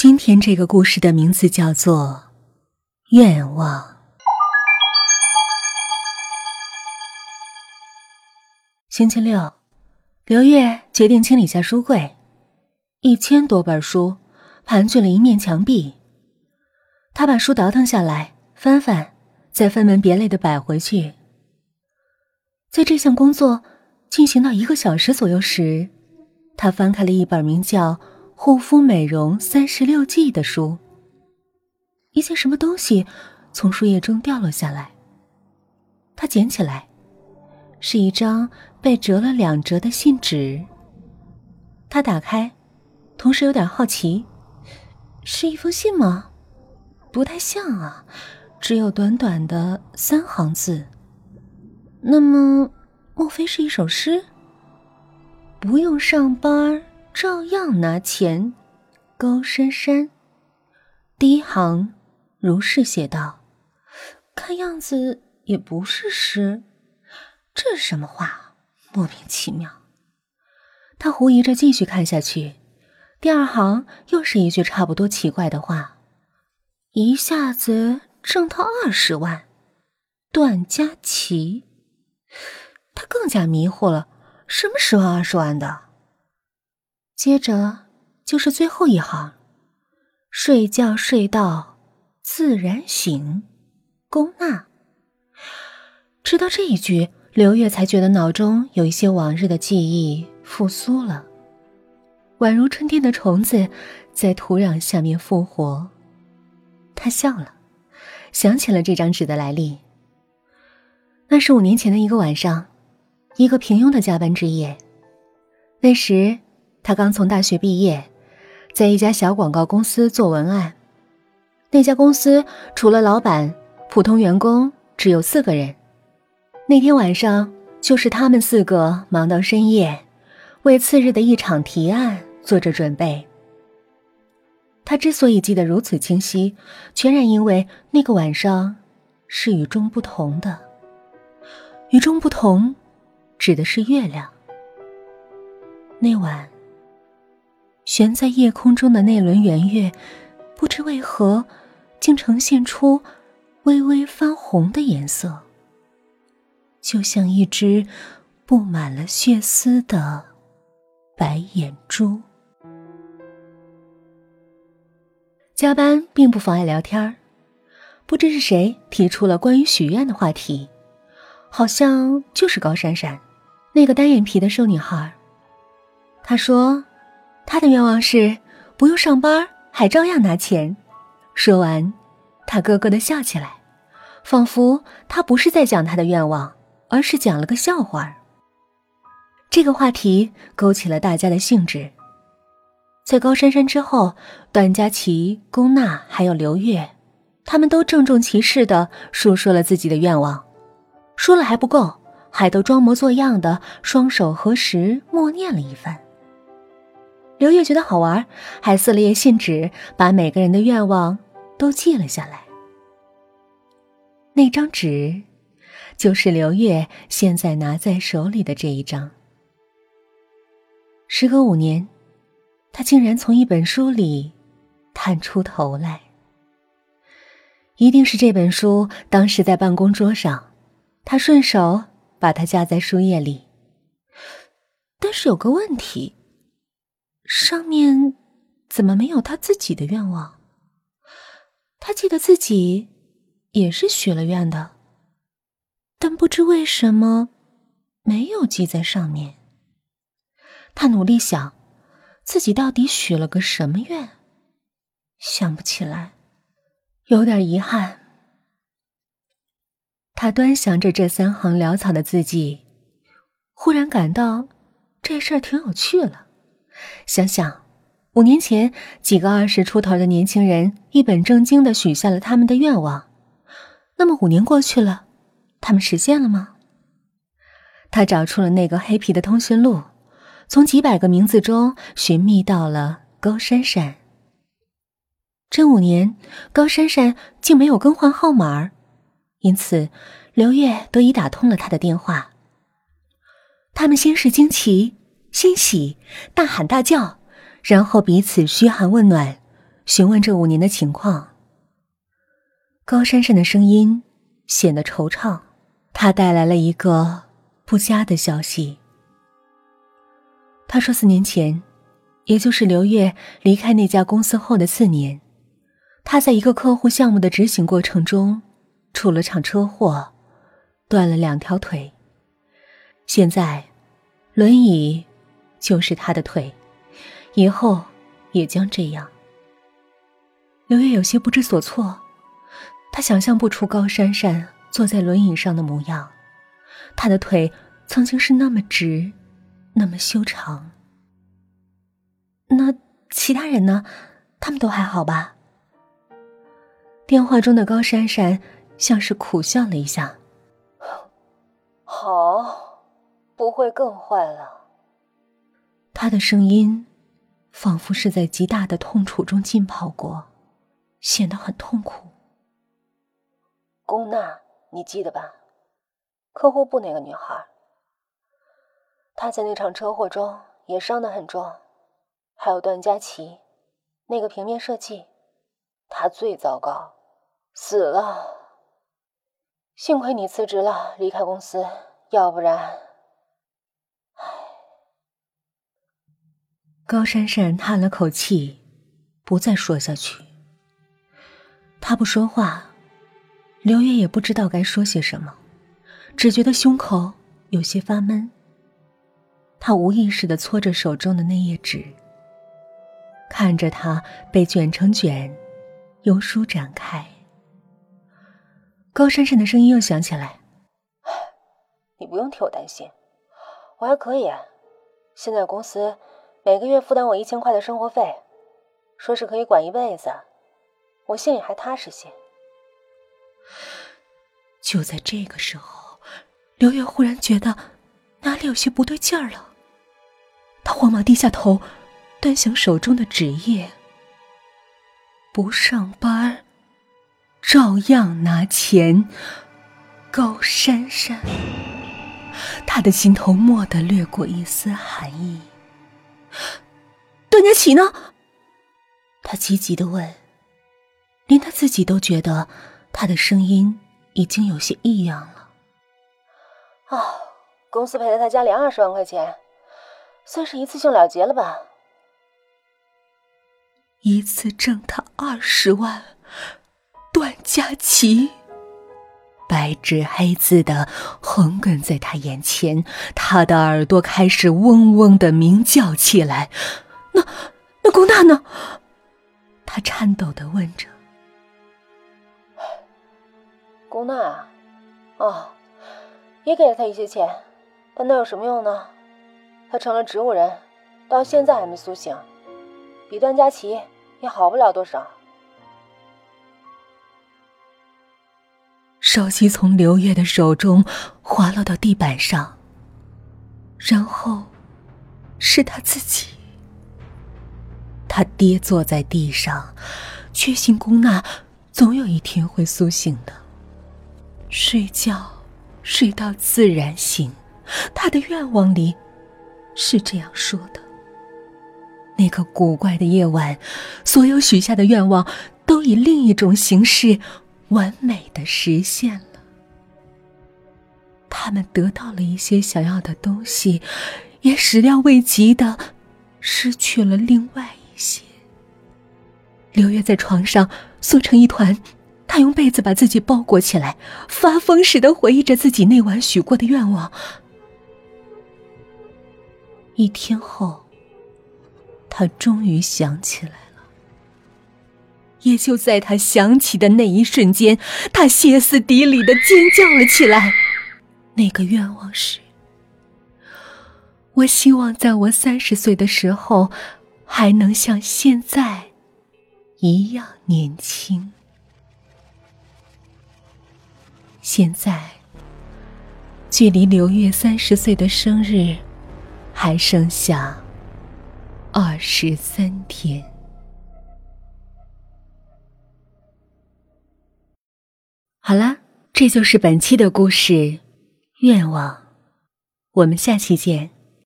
今天这个故事的名字叫做《愿望》。星期六，刘月决定清理一下书柜，一千多本书盘踞了一面墙壁。他把书倒腾下来，翻翻，再分门别类的摆回去。在这项工作进行到一个小时左右时，他翻开了一本名叫……护肤美容三十六计的书。一件什么东西从书页中掉落下来，他捡起来，是一张被折了两折的信纸。他打开，同时有点好奇，是一封信吗？不太像啊，只有短短的三行字。那么，莫非是一首诗？不用上班。照样拿钱，高珊珊。第一行如是写道：“看样子也不是诗，这是什么话？莫名其妙。”他狐疑着继续看下去。第二行又是一句差不多奇怪的话：“一下子挣到二十万，段佳琪。”他更加迷惑了，什么十万二十万的？接着就是最后一行：“睡觉睡到自然醒，龚娜。”直到这一句，刘月才觉得脑中有一些往日的记忆复苏了，宛如春天的虫子在土壤下面复活。他笑了，想起了这张纸的来历。那是五年前的一个晚上，一个平庸的加班之夜。那时。他刚从大学毕业，在一家小广告公司做文案。那家公司除了老板，普通员工只有四个人。那天晚上，就是他们四个忙到深夜，为次日的一场提案做着准备。他之所以记得如此清晰，全然因为那个晚上是与众不同的。与众不同，指的是月亮。那晚。悬在夜空中的那轮圆月，不知为何，竟呈现出微微发红的颜色，就像一只布满了血丝的白眼珠。加班并不妨碍聊天儿，不知是谁提出了关于许愿的话题，好像就是高珊珊，那个单眼皮的瘦女孩。她说。他的愿望是不用上班还照样拿钱。说完，他咯咯的笑起来，仿佛他不是在讲他的愿望，而是讲了个笑话。这个话题勾起了大家的兴致。在高珊珊之后，段佳琪、龚娜还有刘月，他们都郑重其事的述说了自己的愿望。说了还不够，还都装模作样的双手合十默念了一番。刘月觉得好玩，还撕了页信纸，把每个人的愿望都记了下来。那张纸，就是刘月现在拿在手里的这一张。时隔五年，他竟然从一本书里探出头来。一定是这本书当时在办公桌上，他顺手把它夹在书页里。但是有个问题。上面怎么没有他自己的愿望？他记得自己也是许了愿的，但不知为什么没有记在上面。他努力想，自己到底许了个什么愿，想不起来，有点遗憾。他端详着这三行潦草的字迹，忽然感到这事儿挺有趣了。想想，五年前几个二十出头的年轻人一本正经的许下了他们的愿望，那么五年过去了，他们实现了吗？他找出了那个黑皮的通讯录，从几百个名字中寻觅到了高珊珊。这五年，高珊珊竟没有更换号码，因此刘月得以打通了他的电话。他们先是惊奇。欣喜，大喊大叫，然后彼此嘘寒问暖，询问这五年的情况。高珊珊的声音显得惆怅，他带来了一个不佳的消息。他说，四年前，也就是刘月离开那家公司后的四年，他在一个客户项目的执行过程中出了场车祸，断了两条腿。现在，轮椅就是他的腿，以后也将这样。刘月有些不知所措。他想象不出高珊珊坐在轮椅上的模样，她的腿曾经是那么直，那么修长。那其他人呢？他们都还好吧？电话中的高珊珊像是苦笑了一下：“好，不会更坏了。”他的声音仿佛是在极大的痛楚中浸泡过，显得很痛苦。龚娜，你记得吧？客户部那个女孩，她在那场车祸中也伤得很重。还有段佳琪，那个平面设计，她最糟糕，死了。幸亏你辞职了，离开公司，要不然……高珊珊叹了口气，不再说下去。她不说话。刘月也不知道该说些什么，只觉得胸口有些发闷。他无意识的搓着手中的那页纸，看着它被卷成卷，由舒展开。高珊珊的声音又响起来：“你不用替我担心，我还可以。现在公司每个月负担我一千块的生活费，说是可以管一辈子，我心里还踏实些。”就在这个时候，刘月忽然觉得哪里有些不对劲儿了。他慌忙低下头，端详手中的纸页。不上班，照样拿钱。高珊珊，他的心头蓦地掠过一丝寒意。段佳琪呢？他急急的问，连他自己都觉得。他的声音已经有些异样了。啊，公司赔了他家里二十万块钱，算是一次性了结了吧？一次挣他二十万，段佳琪，白纸黑字的横亘在他眼前，他的耳朵开始嗡嗡的鸣叫起来。那那龚娜呢？他颤抖的问着。龚娜啊，哦，也给了他一些钱，但那有什么用呢？他成了植物人，到现在还没苏醒，比段佳琪也好不了多少。手机从刘月的手中滑落到地板上，然后是他自己。他跌坐在地上，确信龚娜总有一天会苏醒的。睡觉，睡到自然醒。他的愿望里是这样说的。那个古怪的夜晚，所有许下的愿望都以另一种形式完美的实现了。他们得到了一些想要的东西，也始料未及的失去了另外些。刘月在床上缩成一团。他用被子把自己包裹起来，发疯似的回忆着自己那晚许过的愿望。一天后，他终于想起来了。也就在他想起的那一瞬间，他歇斯底里的尖叫了起来。那个愿望是：我希望在我三十岁的时候，还能像现在一样年轻。现在，距离刘月三十岁的生日还剩下二十三天。好了，这就是本期的故事愿望，我们下期见。